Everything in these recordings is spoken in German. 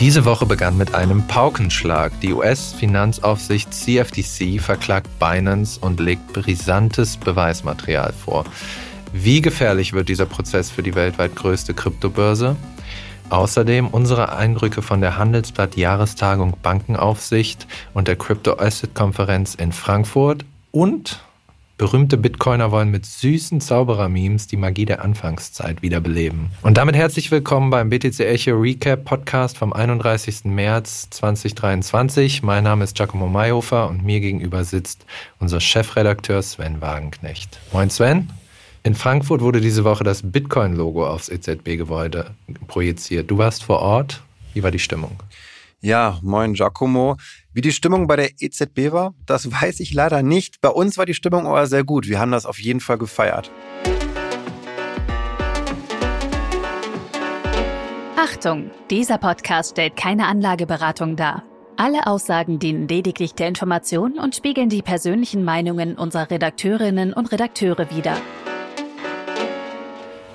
Diese Woche begann mit einem Paukenschlag. Die US-Finanzaufsicht CFTC verklagt Binance und legt brisantes Beweismaterial vor. Wie gefährlich wird dieser Prozess für die weltweit größte Kryptobörse? Außerdem unsere Eindrücke von der Handelsblatt Jahrestagung Bankenaufsicht und der Crypto Asset Konferenz in Frankfurt und Berühmte Bitcoiner wollen mit süßen Zauberer-Memes die Magie der Anfangszeit wiederbeleben. Und damit herzlich willkommen beim BTC Echo Recap Podcast vom 31. März 2023. Mein Name ist Giacomo Mayhofer und mir gegenüber sitzt unser Chefredakteur Sven Wagenknecht. Moin Sven. In Frankfurt wurde diese Woche das Bitcoin-Logo aufs EZB-Gebäude projiziert. Du warst vor Ort. Wie war die Stimmung? Ja, moin Giacomo. Wie die Stimmung bei der EZB war, das weiß ich leider nicht. Bei uns war die Stimmung aber sehr gut. Wir haben das auf jeden Fall gefeiert. Achtung, dieser Podcast stellt keine Anlageberatung dar. Alle Aussagen dienen lediglich der Information und spiegeln die persönlichen Meinungen unserer Redakteurinnen und Redakteure wider.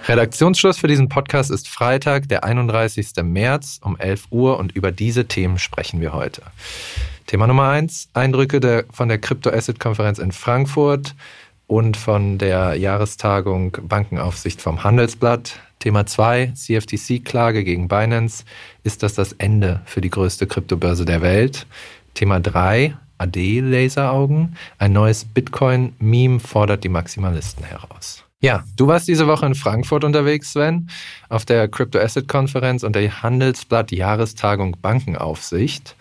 Redaktionsschluss für diesen Podcast ist Freitag, der 31. März um 11 Uhr und über diese Themen sprechen wir heute. Thema Nummer 1, Eindrücke der, von der Crypto-Asset-Konferenz in Frankfurt und von der Jahrestagung Bankenaufsicht vom Handelsblatt. Thema 2, CFTC-Klage gegen Binance. Ist das das Ende für die größte Kryptobörse der Welt? Thema 3, AD-Laseraugen. Ein neues Bitcoin-Meme fordert die Maximalisten heraus. Ja, du warst diese Woche in Frankfurt unterwegs, Sven, auf der Crypto Asset Konferenz und der Handelsblatt Jahrestagung Bankenaufsicht.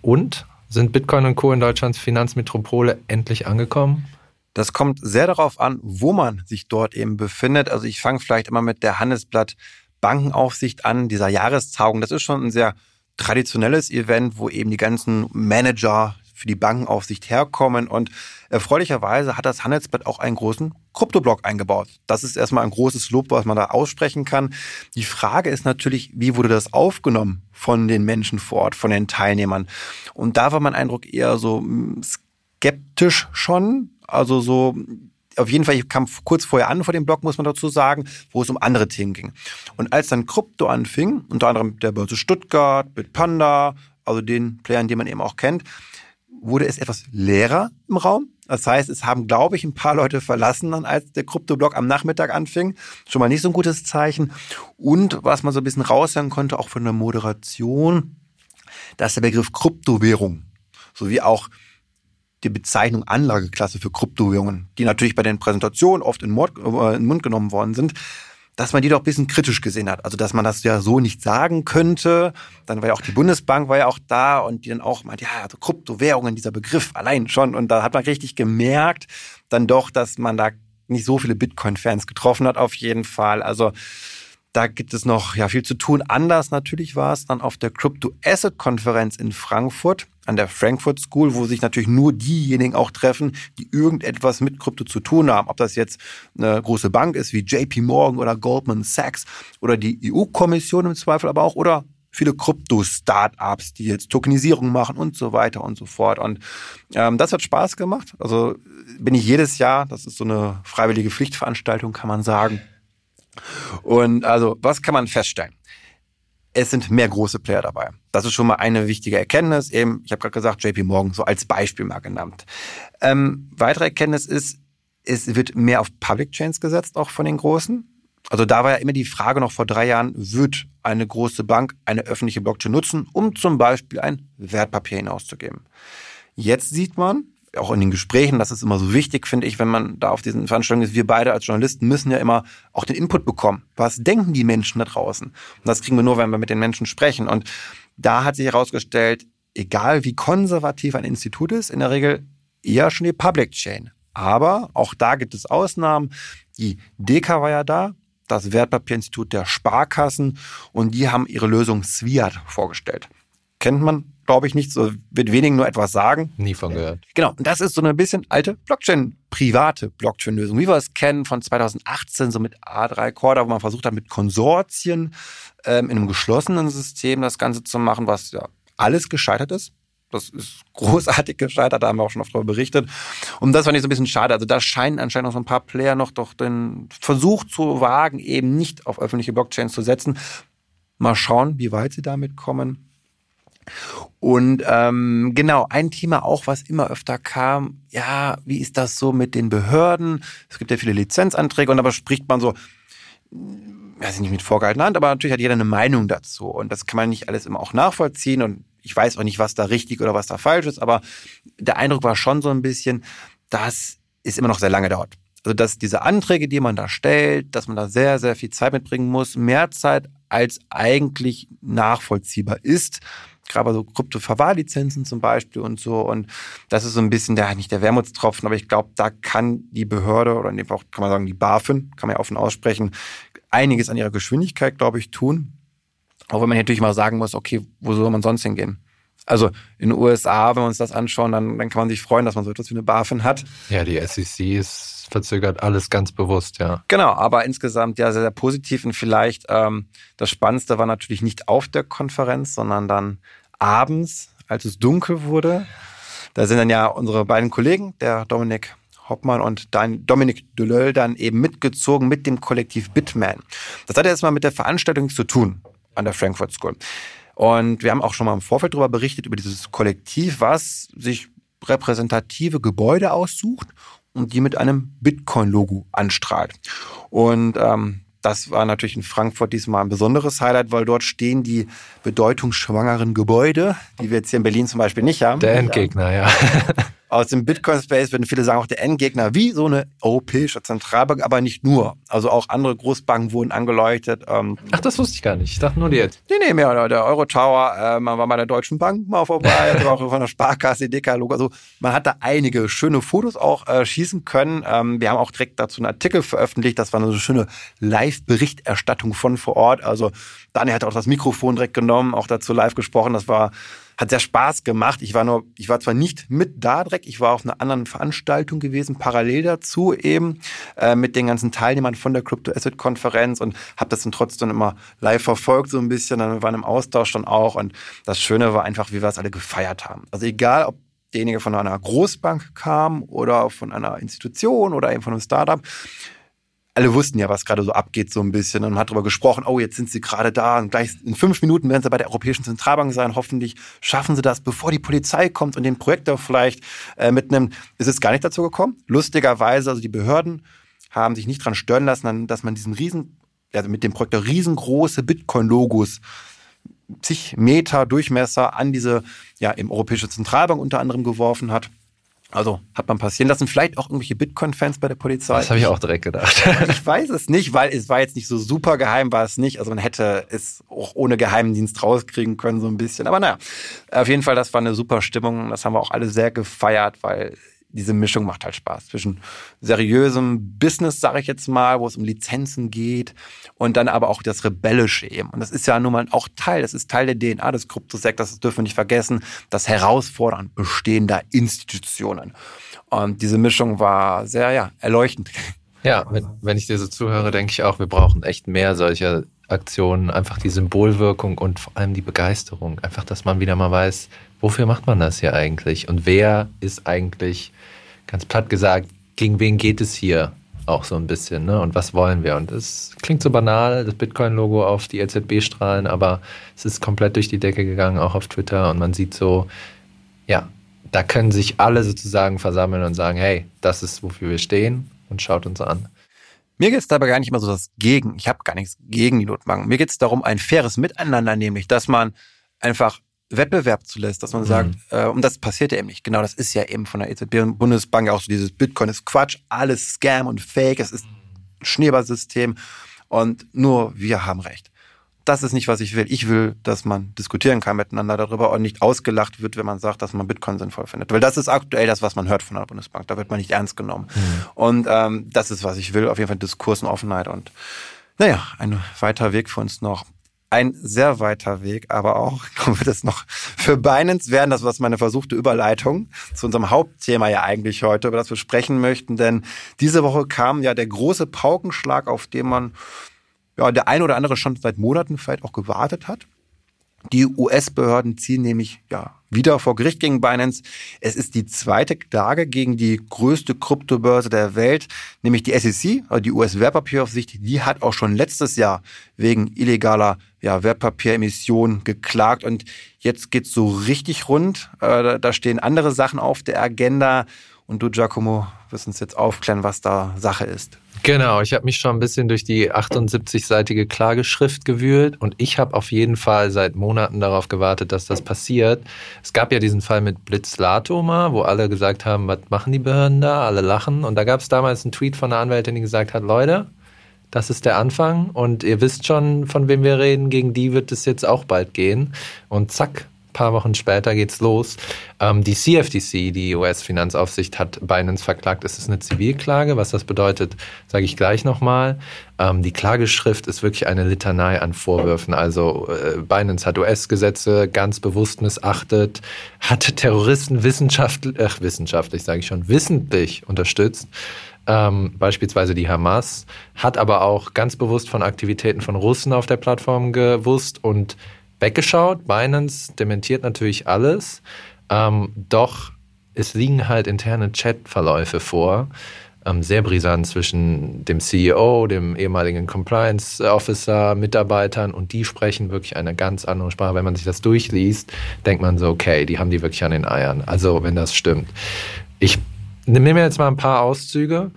Und sind Bitcoin und Co. in Deutschlands Finanzmetropole endlich angekommen? Das kommt sehr darauf an, wo man sich dort eben befindet. Also ich fange vielleicht immer mit der Handelsblatt Bankenaufsicht an, dieser Jahrestagung. Das ist schon ein sehr traditionelles Event, wo eben die ganzen Manager für die Bankenaufsicht herkommen. Und erfreulicherweise hat das Handelsblatt auch einen großen Kryptoblock eingebaut. Das ist erstmal ein großes Lob, was man da aussprechen kann. Die Frage ist natürlich, wie wurde das aufgenommen von den Menschen vor Ort, von den Teilnehmern? Und da war mein Eindruck eher so hm, skeptisch schon. Also so, auf jeden Fall, ich kam kurz vorher an vor dem Blog, muss man dazu sagen, wo es um andere Themen ging. Und als dann Krypto anfing, unter anderem der Börse Stuttgart, Bitpanda, also den Playern, die man eben auch kennt, wurde es etwas leerer im Raum. Das heißt, es haben, glaube ich, ein paar Leute verlassen, dann als der Kryptoblock am Nachmittag anfing. Schon mal nicht so ein gutes Zeichen. Und was man so ein bisschen raushören konnte, auch von der Moderation, dass der Begriff Kryptowährung sowie auch die Bezeichnung Anlageklasse für Kryptowährungen, die natürlich bei den Präsentationen oft in, Mord, äh, in den Mund genommen worden sind, dass man die doch ein bisschen kritisch gesehen hat. Also, dass man das ja so nicht sagen könnte. Dann war ja auch die Bundesbank war ja auch da und die dann auch meint, ja, also Kryptowährungen, dieser Begriff allein schon. Und da hat man richtig gemerkt, dann doch, dass man da nicht so viele Bitcoin-Fans getroffen hat, auf jeden Fall. Also, da gibt es noch ja viel zu tun. Anders natürlich war es dann auf der Crypto Asset Konferenz in Frankfurt an der Frankfurt School, wo sich natürlich nur diejenigen auch treffen, die irgendetwas mit Krypto zu tun haben. Ob das jetzt eine große Bank ist wie JP Morgan oder Goldman Sachs oder die EU-Kommission im Zweifel aber auch oder viele Krypto-Startups, die jetzt Tokenisierung machen und so weiter und so fort. Und ähm, das hat Spaß gemacht. Also bin ich jedes Jahr, das ist so eine freiwillige Pflichtveranstaltung, kann man sagen. Und also, was kann man feststellen? es sind mehr große Player dabei. Das ist schon mal eine wichtige Erkenntnis. Eben, ich habe gerade gesagt, JP Morgan so als Beispiel mal genannt. Ähm, weitere Erkenntnis ist, es wird mehr auf Public Chains gesetzt, auch von den Großen. Also da war ja immer die Frage noch vor drei Jahren, wird eine große Bank eine öffentliche Blockchain nutzen, um zum Beispiel ein Wertpapier hinauszugeben. Jetzt sieht man, auch in den Gesprächen, das ist immer so wichtig, finde ich, wenn man da auf diesen Veranstaltungen ist. Wir beide als Journalisten müssen ja immer auch den Input bekommen. Was denken die Menschen da draußen? Und das kriegen wir nur, wenn wir mit den Menschen sprechen. Und da hat sich herausgestellt, egal wie konservativ ein Institut ist, in der Regel eher schon die Public Chain. Aber auch da gibt es Ausnahmen. Die DK war ja da, das Wertpapierinstitut der Sparkassen, und die haben ihre Lösung Sviat vorgestellt. Kennt man glaube ich, nicht so, wird wenigen nur etwas sagen. Nie von gehört. Genau. Und das ist so eine bisschen alte Blockchain, private Blockchain-Lösung, wie wir es kennen von 2018, so mit A3 Corda, wo man versucht hat, mit Konsortien ähm, in einem geschlossenen System das Ganze zu machen, was ja alles gescheitert ist. Das ist großartig gescheitert, da haben wir auch schon oft darüber berichtet. Und das fand ich so ein bisschen schade. Also da scheinen anscheinend noch so ein paar Player noch doch den Versuch zu wagen, eben nicht auf öffentliche Blockchains zu setzen. Mal schauen, wie weit sie damit kommen. Und ähm, genau, ein Thema auch, was immer öfter kam, ja, wie ist das so mit den Behörden? Es gibt ja viele Lizenzanträge und aber spricht man so, weiß ich nicht mit vorgehaltener Hand, aber natürlich hat jeder eine Meinung dazu. Und das kann man nicht alles immer auch nachvollziehen. Und ich weiß auch nicht, was da richtig oder was da falsch ist, aber der Eindruck war schon so ein bisschen, dass es immer noch sehr lange dauert. Also dass diese Anträge, die man da stellt, dass man da sehr, sehr viel Zeit mitbringen muss, mehr Zeit als eigentlich nachvollziehbar ist. Gerade so Krypto-Verwahrlizenzen zum Beispiel und so. Und das ist so ein bisschen der, nicht der Wermutstropfen, aber ich glaube, da kann die Behörde oder in dem Fall kann man sagen, die BaFin, kann man ja offen aussprechen, einiges an ihrer Geschwindigkeit, glaube ich, tun. Auch wenn man natürlich mal sagen muss, okay, wo soll man sonst hingehen? Also in den USA, wenn wir uns das anschauen, dann, dann kann man sich freuen, dass man so etwas wie eine BaFin hat. Ja, die SEC ist verzögert alles ganz bewusst, ja. Genau, aber insgesamt ja sehr, sehr positiv und vielleicht ähm, das Spannendste war natürlich nicht auf der Konferenz, sondern dann abends, als es dunkel wurde. Da sind dann ja unsere beiden Kollegen, der Dominik Hoppmann und dann Dominik Delöll dann eben mitgezogen mit dem Kollektiv Bitman. Das hat erstmal mit der Veranstaltung zu tun an der Frankfurt School. Und wir haben auch schon mal im Vorfeld darüber berichtet, über dieses Kollektiv, was sich repräsentative Gebäude aussucht und die mit einem Bitcoin-Logo anstrahlt. Und ähm, das war natürlich in Frankfurt diesmal ein besonderes Highlight, weil dort stehen die bedeutungsschwangeren Gebäude, die wir jetzt hier in Berlin zum Beispiel nicht haben. Der Endgegner, ja. aus dem Bitcoin-Space würden viele sagen, auch der Endgegner, wie so eine europäische Zentralbank, aber nicht nur. Also auch andere Großbanken wurden angeleuchtet. Ähm, Ach, das wusste ich gar nicht. Ich dachte nur die jetzt. Nee, nee, mehr. Der Euro-Tower, äh, man war bei der Deutschen Bank mal vorbei, also auch von der Sparkasse, DK-Logo. Also man hat da einige schöne Fotos auch äh, schießen können. Ähm, wir haben auch direkt dazu einen Artikel veröffentlicht. Das war eine so schöne Live-Berichterstattung von vor Ort. Also Daniel hat auch das Mikrofon direkt genommen, auch dazu live gesprochen. Das war hat sehr Spaß gemacht. Ich war nur, ich war zwar nicht mit da direkt, ich war auf einer anderen Veranstaltung gewesen, parallel dazu eben, äh, mit den ganzen Teilnehmern von der Crypto Asset Konferenz und habe das dann trotzdem immer live verfolgt, so ein bisschen. Dann waren im Austausch dann auch. Und das Schöne war einfach, wie wir es alle gefeiert haben. Also egal, ob derjenige von einer Großbank kam oder von einer Institution oder eben von einem Startup alle wussten ja, was gerade so abgeht, so ein bisschen. Und man hat darüber gesprochen, oh, jetzt sind sie gerade da und gleich in fünf Minuten werden sie bei der Europäischen Zentralbank sein. Hoffentlich schaffen sie das, bevor die Polizei kommt und den Projektor vielleicht äh, mitnimmt. Es ist gar nicht dazu gekommen. Lustigerweise, also die Behörden haben sich nicht dran stören lassen, dass man diesen riesen, also mit dem Projektor riesengroße Bitcoin-Logos zig Meter Durchmesser an diese, ja, im Europäische Zentralbank unter anderem geworfen hat. Also hat man passieren lassen. Vielleicht auch irgendwelche Bitcoin-Fans bei der Polizei. Das habe ich auch direkt gedacht. ich weiß es nicht, weil es war jetzt nicht so super geheim, war es nicht. Also man hätte es auch ohne Geheimdienst rauskriegen können, so ein bisschen. Aber naja, auf jeden Fall, das war eine super Stimmung. Das haben wir auch alle sehr gefeiert, weil diese Mischung macht halt Spaß zwischen seriösem Business, sage ich jetzt mal, wo es um Lizenzen geht und dann aber auch das Rebellische eben. Und das ist ja nun mal auch Teil, das ist Teil der DNA des Kryptosektors, das dürfen wir nicht vergessen, das Herausfordern bestehender Institutionen. Und diese Mischung war sehr, ja, erleuchtend. Ja, wenn, wenn ich dir so zuhöre, denke ich auch, wir brauchen echt mehr solcher Aktionen, einfach die Symbolwirkung und vor allem die Begeisterung. Einfach, dass man wieder mal weiß, wofür macht man das hier eigentlich? Und wer ist eigentlich, ganz platt gesagt, gegen wen geht es hier auch so ein bisschen, ne? Und was wollen wir? Und es klingt so banal, das Bitcoin-Logo auf die LZB-Strahlen, aber es ist komplett durch die Decke gegangen, auch auf Twitter. Und man sieht so, ja, da können sich alle sozusagen versammeln und sagen, hey, das ist, wofür wir stehen und schaut uns an. Mir geht es dabei gar nicht immer so das Gegen. Ich habe gar nichts gegen die Notbanken. Mir geht es darum, ein faires Miteinander, nämlich, dass man einfach Wettbewerb zulässt, dass man mhm. sagt, äh, und das passiert ja eben nicht. Genau, das ist ja eben von der EZB und Bundesbank auch so dieses Bitcoin ist Quatsch, alles Scam und Fake, es ist ein Schneeballsystem und nur wir haben recht. Das ist nicht, was ich will. Ich will, dass man diskutieren kann miteinander darüber und nicht ausgelacht wird, wenn man sagt, dass man Bitcoin sinnvoll findet. Weil das ist aktuell das, was man hört von der Bundesbank. Da wird man nicht ernst genommen. Mhm. Und ähm, das ist, was ich will. Auf jeden Fall Diskurs und Offenheit. Und naja, ein weiter Weg für uns noch ein sehr weiter Weg, aber auch wird es noch für Binance werden. Das war meine versuchte Überleitung zu unserem Hauptthema ja eigentlich heute, über das wir sprechen möchten. Denn diese Woche kam ja der große Paukenschlag, auf den man ja der ein oder andere schon seit Monaten vielleicht auch gewartet hat. Die US-Behörden ziehen nämlich ja wieder vor Gericht gegen Binance. Es ist die zweite Klage gegen die größte Kryptobörse der Welt, nämlich die SEC, also die US-Wertpapieraufsicht. Die hat auch schon letztes Jahr wegen illegaler ja, Wertpapieremission geklagt und jetzt geht's so richtig rund. Äh, da stehen andere Sachen auf der Agenda und du, Giacomo, wirst uns jetzt aufklären, was da Sache ist. Genau, ich habe mich schon ein bisschen durch die 78-seitige Klageschrift gewühlt und ich habe auf jeden Fall seit Monaten darauf gewartet, dass das passiert. Es gab ja diesen Fall mit Blitzlato mal, wo alle gesagt haben, was machen die Behörden da? Alle lachen. Und da gab es damals einen Tweet von einer Anwältin, die gesagt hat, Leute, das ist der Anfang und ihr wisst schon, von wem wir reden, gegen die wird es jetzt auch bald gehen. Und zack, paar Wochen später geht's los. Ähm, die CFTC, die US-Finanzaufsicht, hat Binance verklagt. Es ist eine Zivilklage. Was das bedeutet, sage ich gleich nochmal. Ähm, die Klageschrift ist wirklich eine Litanei an Vorwürfen. Also äh, Binance hat US-Gesetze ganz bewusst missachtet, hat Terroristen wissenschaftlich, äh, wissenschaftlich sage ich schon, wissentlich unterstützt. Ähm, beispielsweise die Hamas, hat aber auch ganz bewusst von Aktivitäten von Russen auf der Plattform gewusst und weggeschaut. Binance dementiert natürlich alles, ähm, doch es liegen halt interne Chatverläufe vor. Ähm, sehr brisant zwischen dem CEO, dem ehemaligen Compliance Officer, Mitarbeitern und die sprechen wirklich eine ganz andere Sprache. Wenn man sich das durchliest, denkt man so, okay, die haben die wirklich an den Eiern. Also, wenn das stimmt. Ich nehme mir jetzt mal ein paar Auszüge.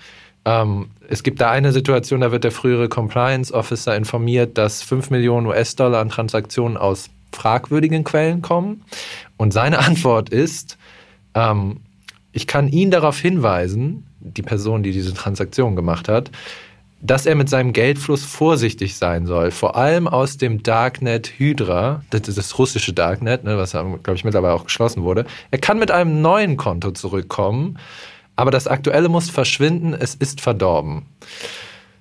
Ähm, es gibt da eine Situation, da wird der frühere Compliance Officer informiert, dass 5 Millionen US-Dollar an Transaktionen aus fragwürdigen Quellen kommen. Und seine Antwort ist, ähm, ich kann ihn darauf hinweisen, die Person, die diese Transaktion gemacht hat, dass er mit seinem Geldfluss vorsichtig sein soll. Vor allem aus dem Darknet Hydra, das das russische Darknet, ne, was, glaube ich, mittlerweile auch geschlossen wurde. Er kann mit einem neuen Konto zurückkommen aber das Aktuelle muss verschwinden, es ist verdorben.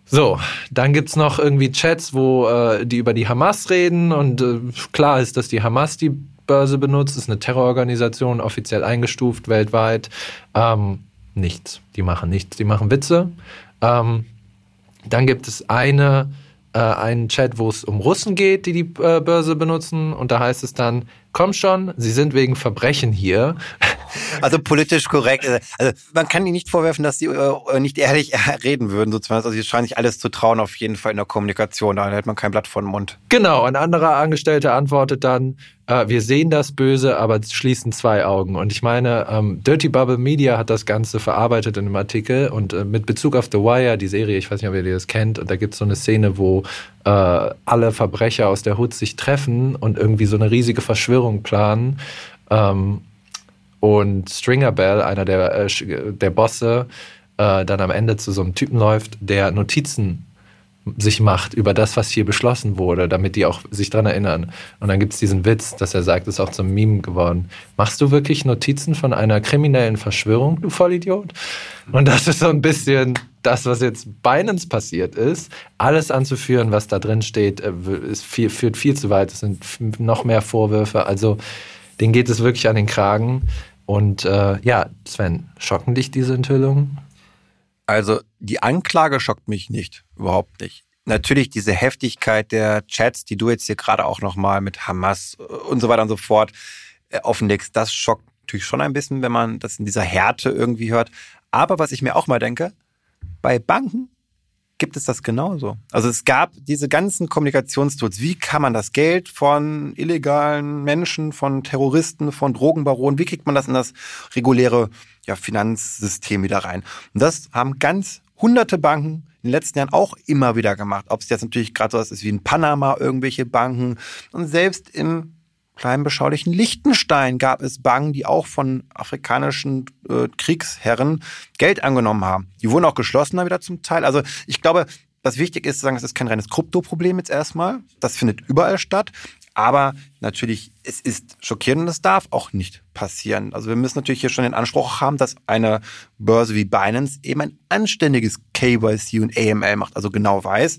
So, dann gibt es noch irgendwie Chats, wo äh, die über die Hamas reden und äh, klar ist, dass die Hamas die Börse benutzt, ist eine Terrororganisation, offiziell eingestuft weltweit. Ähm, nichts, die machen nichts, die machen Witze. Ähm, dann gibt es eine, äh, einen Chat, wo es um Russen geht, die die äh, Börse benutzen und da heißt es dann, komm schon, sie sind wegen Verbrechen hier. Also politisch korrekt. Also man kann ihnen nicht vorwerfen, dass sie äh, nicht ehrlich reden würden, sozusagen. Also sie scheinen sich alles zu trauen, auf jeden Fall in der Kommunikation. Da hält man kein Blatt vor den Mund. Genau, ein anderer Angestellter antwortet dann, äh, wir sehen das Böse, aber schließen zwei Augen. Und ich meine, ähm, Dirty Bubble Media hat das Ganze verarbeitet in einem Artikel und äh, mit Bezug auf The Wire, die Serie, ich weiß nicht, ob ihr das kennt, und da gibt es so eine Szene, wo äh, alle Verbrecher aus der Hut sich treffen und irgendwie so eine riesige Verschwörung planen. Ähm, und Stringer Bell, einer der, äh, der Bosse, äh, dann am Ende zu so einem Typen läuft, der Notizen sich macht über das, was hier beschlossen wurde, damit die auch sich dran erinnern. Und dann gibt es diesen Witz, dass er sagt, ist auch zum Meme geworden. Machst du wirklich Notizen von einer kriminellen Verschwörung, du Vollidiot? Und das ist so ein bisschen das, was jetzt Binance passiert ist. Alles anzuführen, was da drin steht, äh, viel, führt viel zu weit. Es sind noch mehr Vorwürfe. Also denen geht es wirklich an den Kragen. Und äh, ja, Sven, schocken dich diese Enthüllungen? Also die Anklage schockt mich nicht, überhaupt nicht. Natürlich diese Heftigkeit der Chats, die du jetzt hier gerade auch nochmal mit Hamas und so weiter und so fort äh, offenlegst, das schockt natürlich schon ein bisschen, wenn man das in dieser Härte irgendwie hört. Aber was ich mir auch mal denke, bei Banken gibt es das genauso. Also es gab diese ganzen Kommunikationstools. Wie kann man das Geld von illegalen Menschen, von Terroristen, von Drogenbaronen, wie kriegt man das in das reguläre ja, Finanzsystem wieder rein? Und das haben ganz hunderte Banken in den letzten Jahren auch immer wieder gemacht. Ob es jetzt natürlich gerade so was ist wie in Panama, irgendwelche Banken. Und selbst im kleinen beschaulichen Liechtenstein gab es Banken, die auch von afrikanischen äh, Kriegsherren Geld angenommen haben. Die wurden auch geschlossen dann wieder zum Teil. Also ich glaube, was wichtig ist zu sagen, es ist kein reines Kryptoproblem jetzt erstmal. Das findet überall statt. Aber natürlich, es ist schockierend und es darf auch nicht passieren. Also wir müssen natürlich hier schon den Anspruch haben, dass eine Börse wie Binance eben ein anständiges KYC und AML macht, also genau weiß,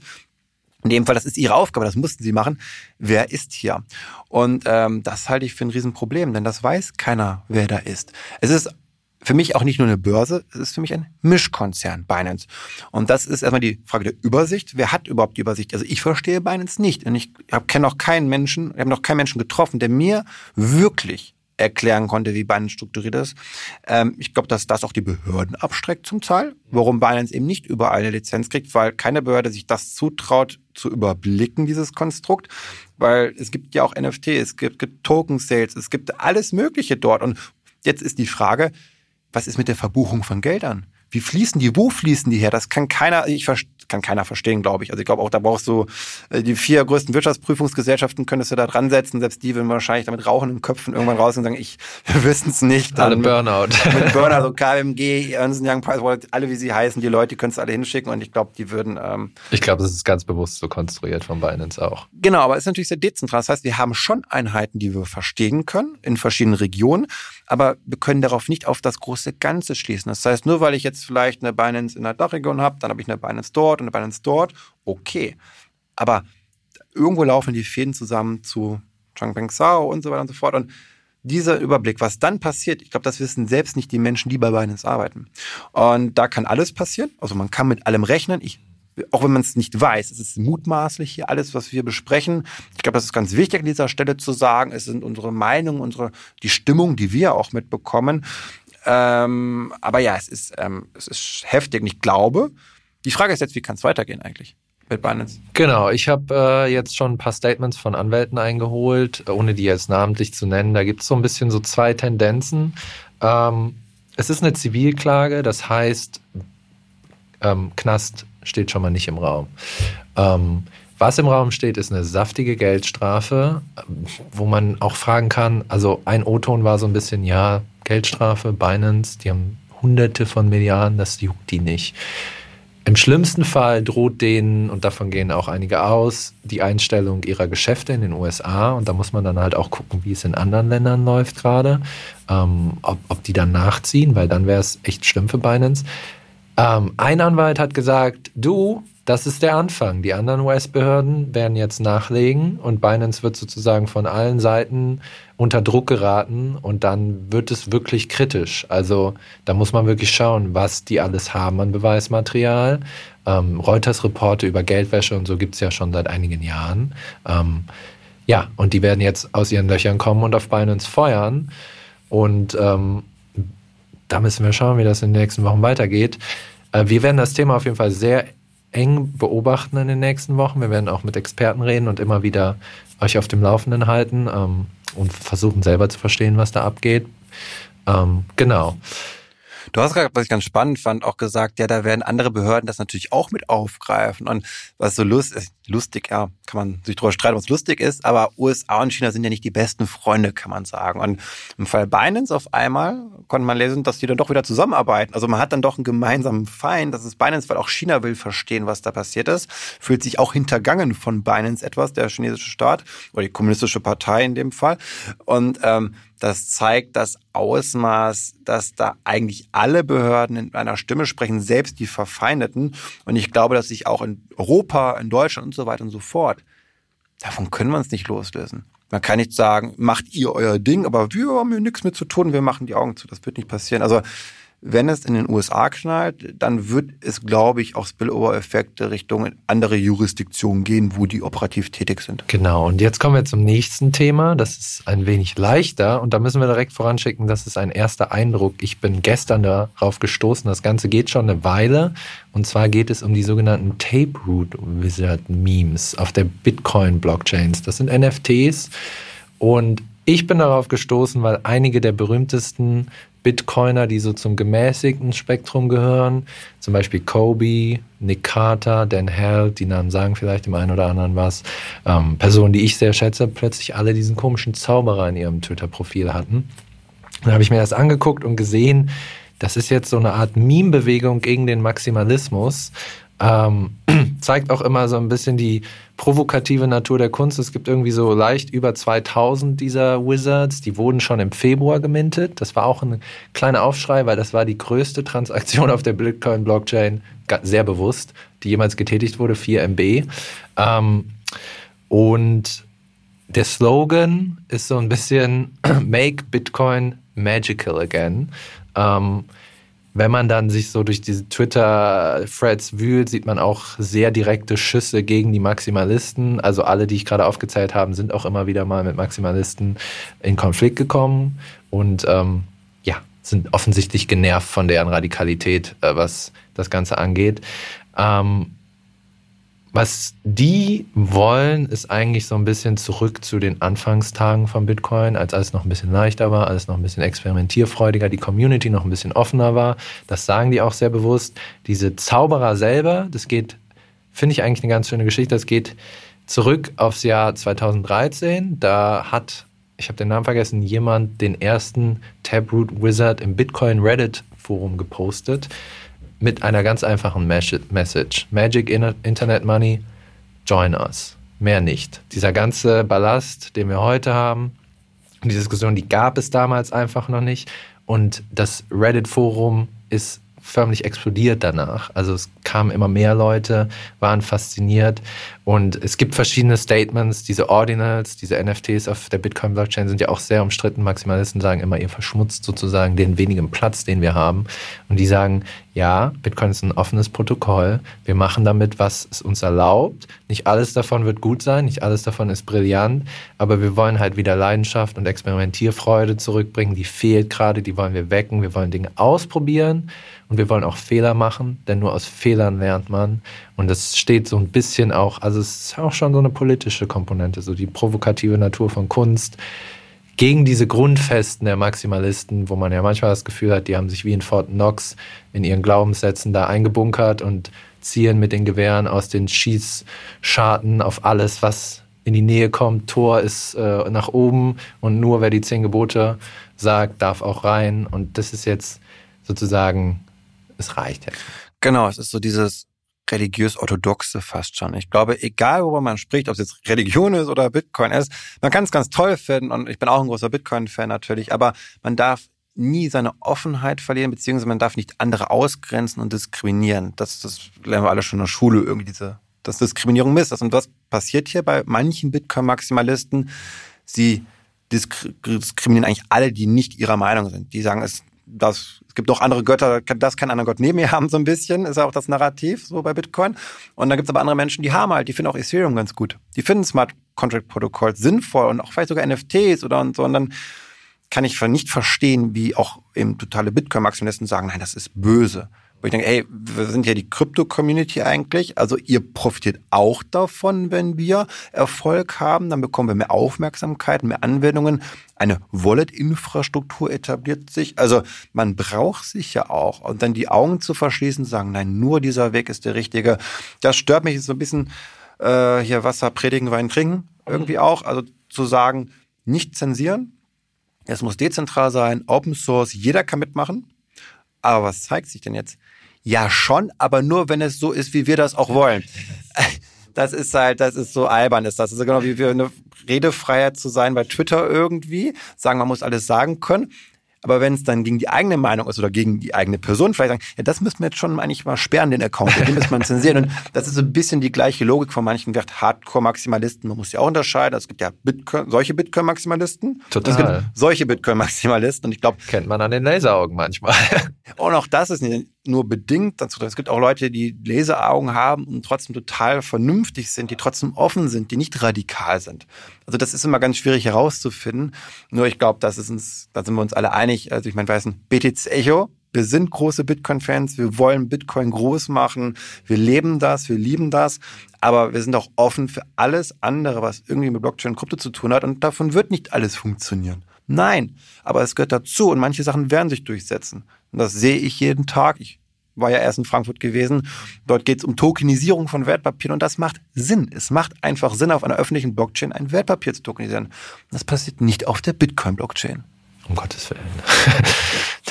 in dem Fall, das ist ihre Aufgabe, das mussten sie machen. Wer ist hier? Und ähm, das halte ich für ein Riesenproblem, denn das weiß keiner, wer da ist. Es ist für mich auch nicht nur eine Börse, es ist für mich ein Mischkonzern, Binance. Und das ist erstmal die Frage der Übersicht. Wer hat überhaupt die Übersicht? Also ich verstehe Binance nicht. Und ich kenne noch keinen Menschen, ich habe noch keinen Menschen getroffen, der mir wirklich erklären konnte, wie Binance strukturiert ist. Ähm, ich glaube, dass das auch die Behörden abstreckt zum Teil, warum Binance eben nicht überall eine Lizenz kriegt, weil keine Behörde sich das zutraut, zu überblicken, dieses Konstrukt. Weil es gibt ja auch NFT, es gibt, gibt Token-Sales, es gibt alles Mögliche dort. Und jetzt ist die Frage, was ist mit der Verbuchung von Geldern? Wie fließen die? Wo fließen die her? Das kann keiner, ich kann keiner verstehen, glaube ich. Also ich glaube auch, da brauchst du äh, die vier größten Wirtschaftsprüfungsgesellschaften könntest du da dran setzen. Selbst die würden wahrscheinlich damit rauchenden Köpfen irgendwann raus und sagen, ich, wir wissen es nicht. Alle Burnout. Mit Burnout, so KMG, Ernst Young, Pricewaterhouse, alle wie sie heißen, die Leute, die könntest du alle hinschicken und ich glaube, die würden... Ähm, ich glaube, das ist ganz bewusst so konstruiert von Binance auch. Genau, aber es ist natürlich sehr dezentral. Das heißt, wir haben schon Einheiten, die wir verstehen können in verschiedenen Regionen, aber wir können darauf nicht auf das große Ganze schließen. Das heißt, nur weil ich jetzt vielleicht eine Binance in der Dachregion habe, dann habe ich eine Binance dort und eine Binance dort, okay. Aber irgendwo laufen die Fäden zusammen zu Changpeng Sao und so weiter und so fort. Und dieser Überblick, was dann passiert, ich glaube, das wissen selbst nicht die Menschen, die bei Binance arbeiten. Und da kann alles passieren. Also man kann mit allem rechnen. Ich auch wenn man es nicht weiß, es ist mutmaßlich hier alles, was wir besprechen. Ich glaube, das ist ganz wichtig an dieser Stelle zu sagen. Es sind unsere Meinungen, unsere, die Stimmung, die wir auch mitbekommen. Ähm, aber ja, es ist, ähm, es ist heftig. Und ich glaube, die Frage ist jetzt, wie kann es weitergehen eigentlich? Mit Binance. Genau, ich habe äh, jetzt schon ein paar Statements von Anwälten eingeholt, ohne die jetzt namentlich zu nennen. Da gibt es so ein bisschen so zwei Tendenzen. Ähm, es ist eine Zivilklage, das heißt, ähm, Knast steht schon mal nicht im Raum. Ähm, was im Raum steht, ist eine saftige Geldstrafe, wo man auch fragen kann, also ein O-Ton war so ein bisschen, ja, Geldstrafe, Binance, die haben hunderte von Milliarden, das juckt die nicht. Im schlimmsten Fall droht denen, und davon gehen auch einige aus, die Einstellung ihrer Geschäfte in den USA. Und da muss man dann halt auch gucken, wie es in anderen Ländern läuft gerade, ähm, ob, ob die dann nachziehen, weil dann wäre es echt schlimm für Binance. Ähm, ein Anwalt hat gesagt, du, das ist der Anfang. Die anderen US-Behörden werden jetzt nachlegen und Binance wird sozusagen von allen Seiten unter Druck geraten und dann wird es wirklich kritisch. Also da muss man wirklich schauen, was die alles haben an Beweismaterial. Ähm, Reuters-Reporte über Geldwäsche und so gibt es ja schon seit einigen Jahren. Ähm, ja, und die werden jetzt aus ihren Löchern kommen und auf Binance feuern. Und ähm, da müssen wir schauen, wie das in den nächsten Wochen weitergeht. Äh, wir werden das Thema auf jeden Fall sehr eng beobachten in den nächsten Wochen. Wir werden auch mit Experten reden und immer wieder euch auf dem Laufenden halten ähm, und versuchen selber zu verstehen, was da abgeht. Ähm, genau. Du hast gerade, was ich ganz spannend fand, auch gesagt, ja, da werden andere Behörden das natürlich auch mit aufgreifen. Und was so lustig, lustig, ja, kann man sich drüber streiten, was lustig ist, aber USA und China sind ja nicht die besten Freunde, kann man sagen. Und im Fall Binance auf einmal konnte man lesen, dass die dann doch wieder zusammenarbeiten. Also man hat dann doch einen gemeinsamen Feind. Das ist Binance, weil auch China will verstehen, was da passiert ist. Fühlt sich auch hintergangen von Binance etwas, der chinesische Staat oder die kommunistische Partei in dem Fall. Und ähm, das zeigt das Ausmaß, dass da eigentlich alle Behörden in einer Stimme sprechen, selbst die Verfeindeten. Und ich glaube, dass sich auch in Europa, in Deutschland und so weiter und so fort, davon können wir uns nicht loslösen. Man kann nicht sagen, macht ihr euer Ding, aber wir haben hier nichts mit zu tun, wir machen die Augen zu. Das wird nicht passieren. Also wenn es in den USA knallt, dann wird es, glaube ich, auch Spillover-Effekte Richtung andere Jurisdiktionen gehen, wo die operativ tätig sind. Genau, und jetzt kommen wir zum nächsten Thema. Das ist ein wenig leichter und da müssen wir direkt voranschicken, das ist ein erster Eindruck. Ich bin gestern darauf gestoßen, das Ganze geht schon eine Weile. Und zwar geht es um die sogenannten Taperoot Wizard Memes auf der Bitcoin-Blockchains. Das sind NFTs und ich bin darauf gestoßen, weil einige der berühmtesten Bitcoiner, die so zum gemäßigten Spektrum gehören, zum Beispiel Kobe, Nick Carter, Dan Held, die Namen sagen vielleicht dem einen oder anderen was, ähm, Personen, die ich sehr schätze, plötzlich alle diesen komischen Zauberer in ihrem Twitter-Profil hatten. Dann habe ich mir das angeguckt und gesehen, das ist jetzt so eine Art Meme-Bewegung gegen den Maximalismus. Ähm, zeigt auch immer so ein bisschen die provokative Natur der Kunst. Es gibt irgendwie so leicht über 2000 dieser Wizards. Die wurden schon im Februar gemintet. Das war auch ein kleiner Aufschrei, weil das war die größte Transaktion auf der Bitcoin-Blockchain, sehr bewusst, die jemals getätigt wurde, 4 MB. Ähm, und der Slogan ist so ein bisschen Make Bitcoin Magical Again. Ähm, wenn man dann sich so durch diese Twitter-Threads wühlt, sieht man auch sehr direkte Schüsse gegen die Maximalisten. Also alle, die ich gerade aufgezählt habe, sind auch immer wieder mal mit Maximalisten in Konflikt gekommen und ähm, ja, sind offensichtlich genervt von deren Radikalität, äh, was das Ganze angeht. Ähm, was die wollen, ist eigentlich so ein bisschen zurück zu den Anfangstagen von Bitcoin, als alles noch ein bisschen leichter war, alles noch ein bisschen experimentierfreudiger, die Community noch ein bisschen offener war. Das sagen die auch sehr bewusst. Diese Zauberer selber, das geht, finde ich eigentlich eine ganz schöne Geschichte, das geht zurück aufs Jahr 2013. Da hat, ich habe den Namen vergessen, jemand den ersten Taproot Wizard im Bitcoin Reddit Forum gepostet mit einer ganz einfachen Message. Magic Internet Money, join us. Mehr nicht. Dieser ganze Ballast, den wir heute haben, die Diskussion, die gab es damals einfach noch nicht. Und das Reddit-Forum ist förmlich explodiert danach. Also es kamen immer mehr Leute, waren fasziniert und es gibt verschiedene Statements. Diese Ordinals, diese NFTs auf der Bitcoin-Blockchain sind ja auch sehr umstritten. Maximalisten sagen immer, ihr verschmutzt sozusagen den wenigen Platz, den wir haben. Und die sagen, ja, Bitcoin ist ein offenes Protokoll. Wir machen damit, was es uns erlaubt. Nicht alles davon wird gut sein, nicht alles davon ist brillant, aber wir wollen halt wieder Leidenschaft und Experimentierfreude zurückbringen. Die fehlt gerade, die wollen wir wecken. Wir wollen Dinge ausprobieren und wir wollen auch Fehler machen, denn nur aus Fehlern lernt man. Und das steht so ein bisschen auch, also es ist auch schon so eine politische Komponente, so die provokative Natur von Kunst gegen diese Grundfesten der Maximalisten, wo man ja manchmal das Gefühl hat, die haben sich wie in Fort Knox in ihren Glaubenssätzen da eingebunkert und ziehen mit den Gewehren aus den Schießscharten auf alles, was in die Nähe kommt. Tor ist äh, nach oben und nur wer die zehn Gebote sagt, darf auch rein. Und das ist jetzt sozusagen es reicht jetzt. Genau, es ist so dieses religiös-orthodoxe fast schon. Ich glaube, egal worüber man spricht, ob es jetzt Religion ist oder Bitcoin ist, man kann es ganz toll finden und ich bin auch ein großer Bitcoin-Fan natürlich, aber man darf nie seine Offenheit verlieren, beziehungsweise man darf nicht andere ausgrenzen und diskriminieren. Das, das lernen wir alle schon in der Schule, irgendwie diese, dass Diskriminierung Mist ist. Und was passiert hier bei manchen Bitcoin-Maximalisten? Sie diskriminieren eigentlich alle, die nicht ihrer Meinung sind. Die sagen, es das, es gibt auch andere Götter, das kann anderer Gott neben mir haben, so ein bisschen, ist ja auch das Narrativ so bei Bitcoin. Und dann gibt es aber andere Menschen, die haben halt, die finden auch Ethereum ganz gut. Die finden Smart Contract Protokolls sinnvoll und auch vielleicht sogar NFTs oder und so. Und dann kann ich nicht verstehen, wie auch eben totale Bitcoin-Maximalisten sagen, nein, das ist böse. Wo ich denke, ey, wir sind ja die Krypto-Community eigentlich. Also ihr profitiert auch davon, wenn wir Erfolg haben. Dann bekommen wir mehr Aufmerksamkeit, mehr Anwendungen. Eine Wallet-Infrastruktur etabliert sich. Also man braucht sich ja auch. Und dann die Augen zu verschließen, sagen, nein, nur dieser Weg ist der richtige. Das stört mich so ein bisschen äh, hier Wasser predigen, Wein trinken. Irgendwie auch. Also zu sagen, nicht zensieren. Es muss dezentral sein, Open Source, jeder kann mitmachen. Aber was zeigt sich denn jetzt? Ja, schon, aber nur, wenn es so ist, wie wir das auch wollen. Das ist halt, das ist so albern, ist das. Das ist genau wie wir eine Redefreiheit zu sein bei Twitter irgendwie. Sagen, man muss alles sagen können. Aber wenn es dann gegen die eigene Meinung ist oder gegen die eigene Person, vielleicht sagen, ja, das müssen wir jetzt schon eigentlich mal sperren, den Account, den müssen wir zensieren. Und das ist so ein bisschen die gleiche Logik von manchen Hardcore-Maximalisten. Man muss ja auch unterscheiden. Es gibt ja Bitcoin, solche Bitcoin-Maximalisten. Total. Es gibt solche Bitcoin-Maximalisten. Und ich glaube. Kennt man an den Laseraugen manchmal. Und auch das ist nicht nur bedingt dazu. Es gibt auch Leute, die Laseraugen haben und trotzdem total vernünftig sind, die trotzdem offen sind, die nicht radikal sind. Also das ist immer ganz schwierig herauszufinden. Nur ich glaube, das ist uns, da sind wir uns alle einig. Also ich meine, weiß ein BTC Echo. Wir sind große Bitcoin-Fans. Wir wollen Bitcoin groß machen. Wir leben das. Wir lieben das. Aber wir sind auch offen für alles andere, was irgendwie mit Blockchain und Krypto zu tun hat. Und davon wird nicht alles funktionieren. Nein, aber es gehört dazu und manche Sachen werden sich durchsetzen. Das sehe ich jeden Tag. Ich war ja erst in Frankfurt gewesen. Dort geht es um Tokenisierung von Wertpapieren und das macht Sinn. Es macht einfach Sinn, auf einer öffentlichen Blockchain ein Wertpapier zu tokenisieren. Das passiert nicht auf der Bitcoin-Blockchain. Um Gottes Willen.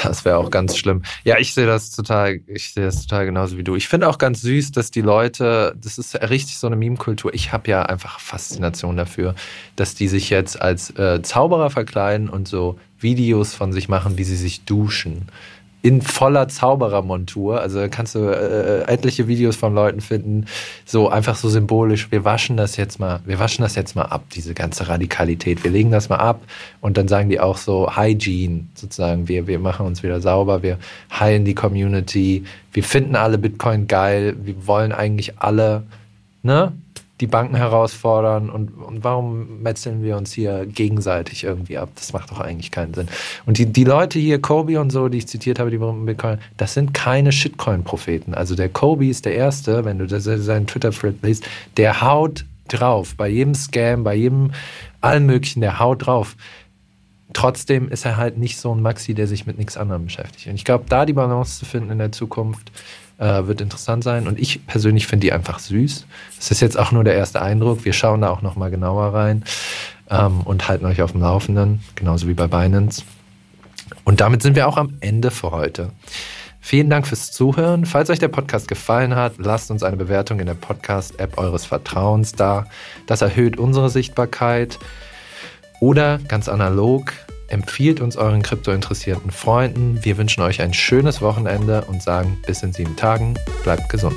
Das wäre auch ganz schlimm. Ja, ich sehe das total, ich sehe das total genauso wie du. Ich finde auch ganz süß, dass die Leute, das ist richtig so eine Meme-Kultur. Ich habe ja einfach Faszination dafür, dass die sich jetzt als äh, Zauberer verkleiden und so Videos von sich machen, wie sie sich duschen in voller Zauberermontur. Also kannst du äh, etliche Videos von Leuten finden, so einfach so symbolisch, wir waschen das jetzt mal, wir waschen das jetzt mal ab, diese ganze Radikalität. Wir legen das mal ab und dann sagen die auch so Hygiene, sozusagen, wir, wir machen uns wieder sauber, wir heilen die Community, wir finden alle Bitcoin geil, wir wollen eigentlich alle, ne? Die Banken herausfordern und, und warum metzeln wir uns hier gegenseitig irgendwie ab? Das macht doch eigentlich keinen Sinn. Und die, die Leute hier, Kobe und so, die ich zitiert habe, die Bitcoin, das sind keine Shitcoin-Propheten. Also der Kobe ist der Erste, wenn du das, seinen Twitter-Thread liest, der haut drauf. Bei jedem Scam, bei jedem allen möglichen, der haut drauf. Trotzdem ist er halt nicht so ein Maxi, der sich mit nichts anderem beschäftigt. Und ich glaube, da die Balance zu finden in der Zukunft, äh, wird interessant sein. Und ich persönlich finde die einfach süß. Das ist jetzt auch nur der erste Eindruck. Wir schauen da auch nochmal genauer rein ähm, und halten euch auf dem Laufenden, genauso wie bei Binance. Und damit sind wir auch am Ende für heute. Vielen Dank fürs Zuhören. Falls euch der Podcast gefallen hat, lasst uns eine Bewertung in der Podcast-App eures Vertrauens da. Das erhöht unsere Sichtbarkeit. Oder ganz analog, empfiehlt uns euren kryptointeressierten Freunden. Wir wünschen euch ein schönes Wochenende und sagen bis in sieben Tagen. Bleibt gesund.